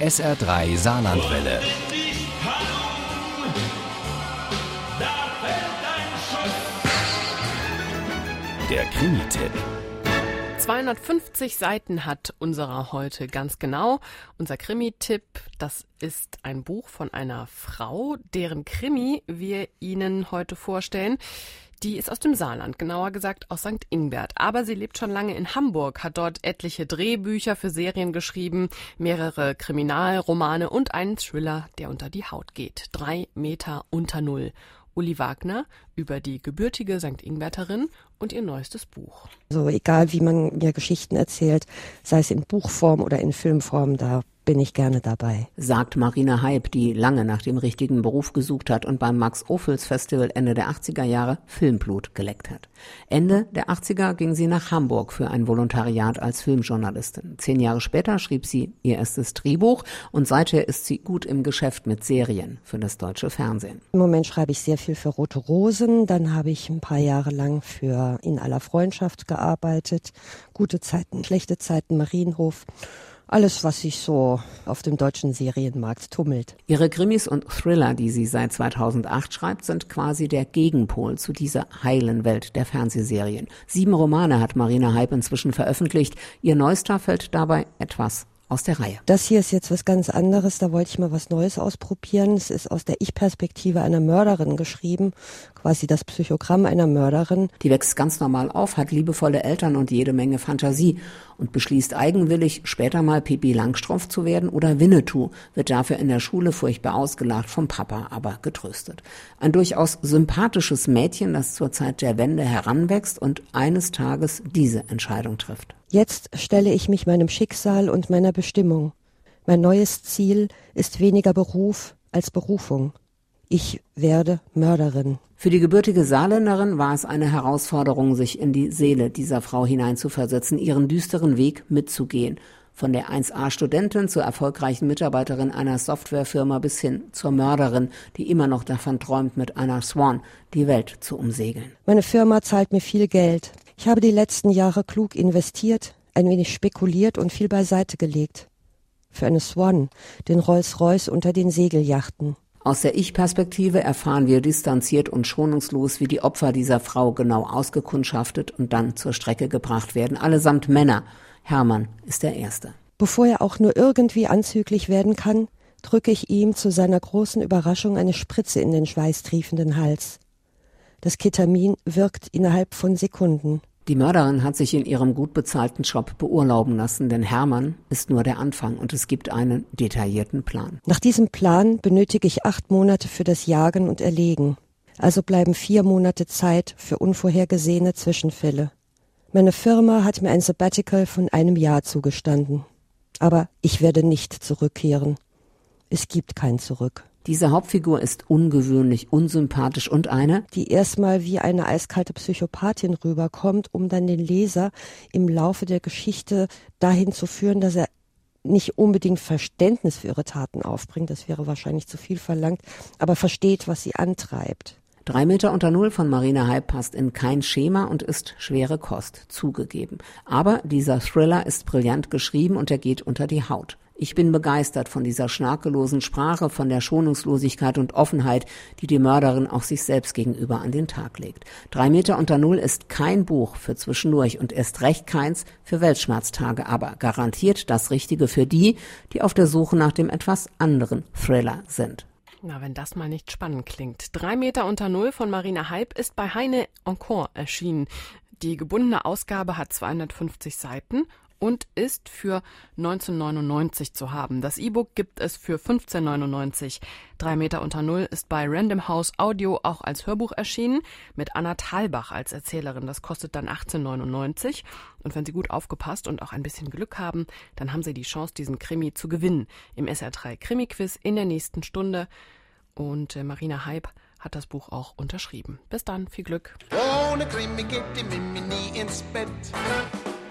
SR3 Saarlandwelle. Der Krimi-Tipp. 250 Seiten hat unserer heute ganz genau. Unser Krimi-Tipp, das ist ein Buch von einer Frau, deren Krimi wir Ihnen heute vorstellen. Die ist aus dem Saarland, genauer gesagt aus St. Ingbert. Aber sie lebt schon lange in Hamburg, hat dort etliche Drehbücher für Serien geschrieben, mehrere Kriminalromane und einen Thriller, der unter die Haut geht. Drei Meter unter Null. Uli Wagner über die gebürtige St. Ingberterin und ihr neuestes Buch. So egal, wie man mir Geschichten erzählt, sei es in Buchform oder in Filmform, da bin ich gerne dabei. Sagt Marina Heib, die lange nach dem richtigen Beruf gesucht hat und beim Max-Ophüls Festival Ende der 80er Jahre Filmblut geleckt hat. Ende der 80er ging sie nach Hamburg für ein Volontariat als Filmjournalistin. Zehn Jahre später schrieb sie ihr erstes Drehbuch und seither ist sie gut im Geschäft mit Serien für das deutsche Fernsehen. Im Moment schreibe ich sehr viel für Rote Rosen, dann habe ich ein paar Jahre lang für In aller Freundschaft gearbeitet. Gute Zeiten, schlechte Zeiten, Marienhof alles, was sich so auf dem deutschen Serienmarkt tummelt. Ihre Krimis und Thriller, die sie seit 2008 schreibt, sind quasi der Gegenpol zu dieser heilen Welt der Fernsehserien. Sieben Romane hat Marina Hype inzwischen veröffentlicht. Ihr neuester fällt dabei etwas aus der Reihe. Das hier ist jetzt was ganz anderes, da wollte ich mal was Neues ausprobieren. Es ist aus der Ich-Perspektive einer Mörderin geschrieben, quasi das Psychogramm einer Mörderin. Die wächst ganz normal auf, hat liebevolle Eltern und jede Menge Fantasie und beschließt eigenwillig, später mal Pipi Langstrumpf zu werden oder Winnetou, wird dafür in der Schule furchtbar ausgelacht, vom Papa aber getröstet. Ein durchaus sympathisches Mädchen, das zur Zeit der Wende heranwächst und eines Tages diese Entscheidung trifft. Jetzt stelle ich mich meinem Schicksal und meiner Bestimmung. Mein neues Ziel ist weniger Beruf als Berufung. Ich werde Mörderin. Für die gebürtige Saarländerin war es eine Herausforderung, sich in die Seele dieser Frau hineinzuversetzen, ihren düsteren Weg mitzugehen. Von der 1a-Studentin zur erfolgreichen Mitarbeiterin einer Softwarefirma bis hin zur Mörderin, die immer noch davon träumt, mit einer Swan die Welt zu umsegeln. Meine Firma zahlt mir viel Geld. Ich habe die letzten Jahre klug investiert, ein wenig spekuliert und viel beiseite gelegt. Für eine Swan, den Rolls-Royce unter den Segelyachten. Aus der Ich-Perspektive erfahren wir distanziert und schonungslos, wie die Opfer dieser Frau genau ausgekundschaftet und dann zur Strecke gebracht werden, allesamt Männer. Hermann ist der Erste. Bevor er auch nur irgendwie anzüglich werden kann, drücke ich ihm zu seiner großen Überraschung eine Spritze in den schweißtriefenden Hals. Das Ketamin wirkt innerhalb von Sekunden. Die Mörderin hat sich in ihrem gut bezahlten Job beurlauben lassen, denn Hermann ist nur der Anfang und es gibt einen detaillierten Plan. Nach diesem Plan benötige ich acht Monate für das Jagen und Erlegen. Also bleiben vier Monate Zeit für unvorhergesehene Zwischenfälle. Meine Firma hat mir ein Sabbatical von einem Jahr zugestanden. Aber ich werde nicht zurückkehren. Es gibt kein Zurück. Diese Hauptfigur ist ungewöhnlich, unsympathisch und eine, die erstmal wie eine eiskalte Psychopathin rüberkommt, um dann den Leser im Laufe der Geschichte dahin zu führen, dass er nicht unbedingt Verständnis für ihre Taten aufbringt, das wäre wahrscheinlich zu viel verlangt, aber versteht, was sie antreibt. Drei Meter unter Null von Marina Hype passt in kein Schema und ist schwere Kost, zugegeben. Aber dieser Thriller ist brillant geschrieben und er geht unter die Haut. Ich bin begeistert von dieser schnörkellosen Sprache, von der Schonungslosigkeit und Offenheit, die die Mörderin auch sich selbst gegenüber an den Tag legt. Drei Meter unter Null ist kein Buch für zwischendurch und erst recht keins für Weltschmerztage, aber garantiert das Richtige für die, die auf der Suche nach dem etwas anderen Thriller sind. Na, wenn das mal nicht spannend klingt. Drei Meter unter Null von Marina Hype ist bei Heine Encore erschienen. Die gebundene Ausgabe hat 250 Seiten und ist für 1999 zu haben. Das E-Book gibt es für 15,99. Drei Meter unter Null ist bei Random House Audio auch als Hörbuch erschienen, mit Anna Thalbach als Erzählerin. Das kostet dann 18,99. Und wenn Sie gut aufgepasst und auch ein bisschen Glück haben, dann haben Sie die Chance, diesen Krimi zu gewinnen. Im SR3 Krimi-Quiz in der nächsten Stunde. Und äh, Marina Hype hat das Buch auch unterschrieben. Bis dann, viel Glück. Ohne Krimi geht die Mimi nie ins Bett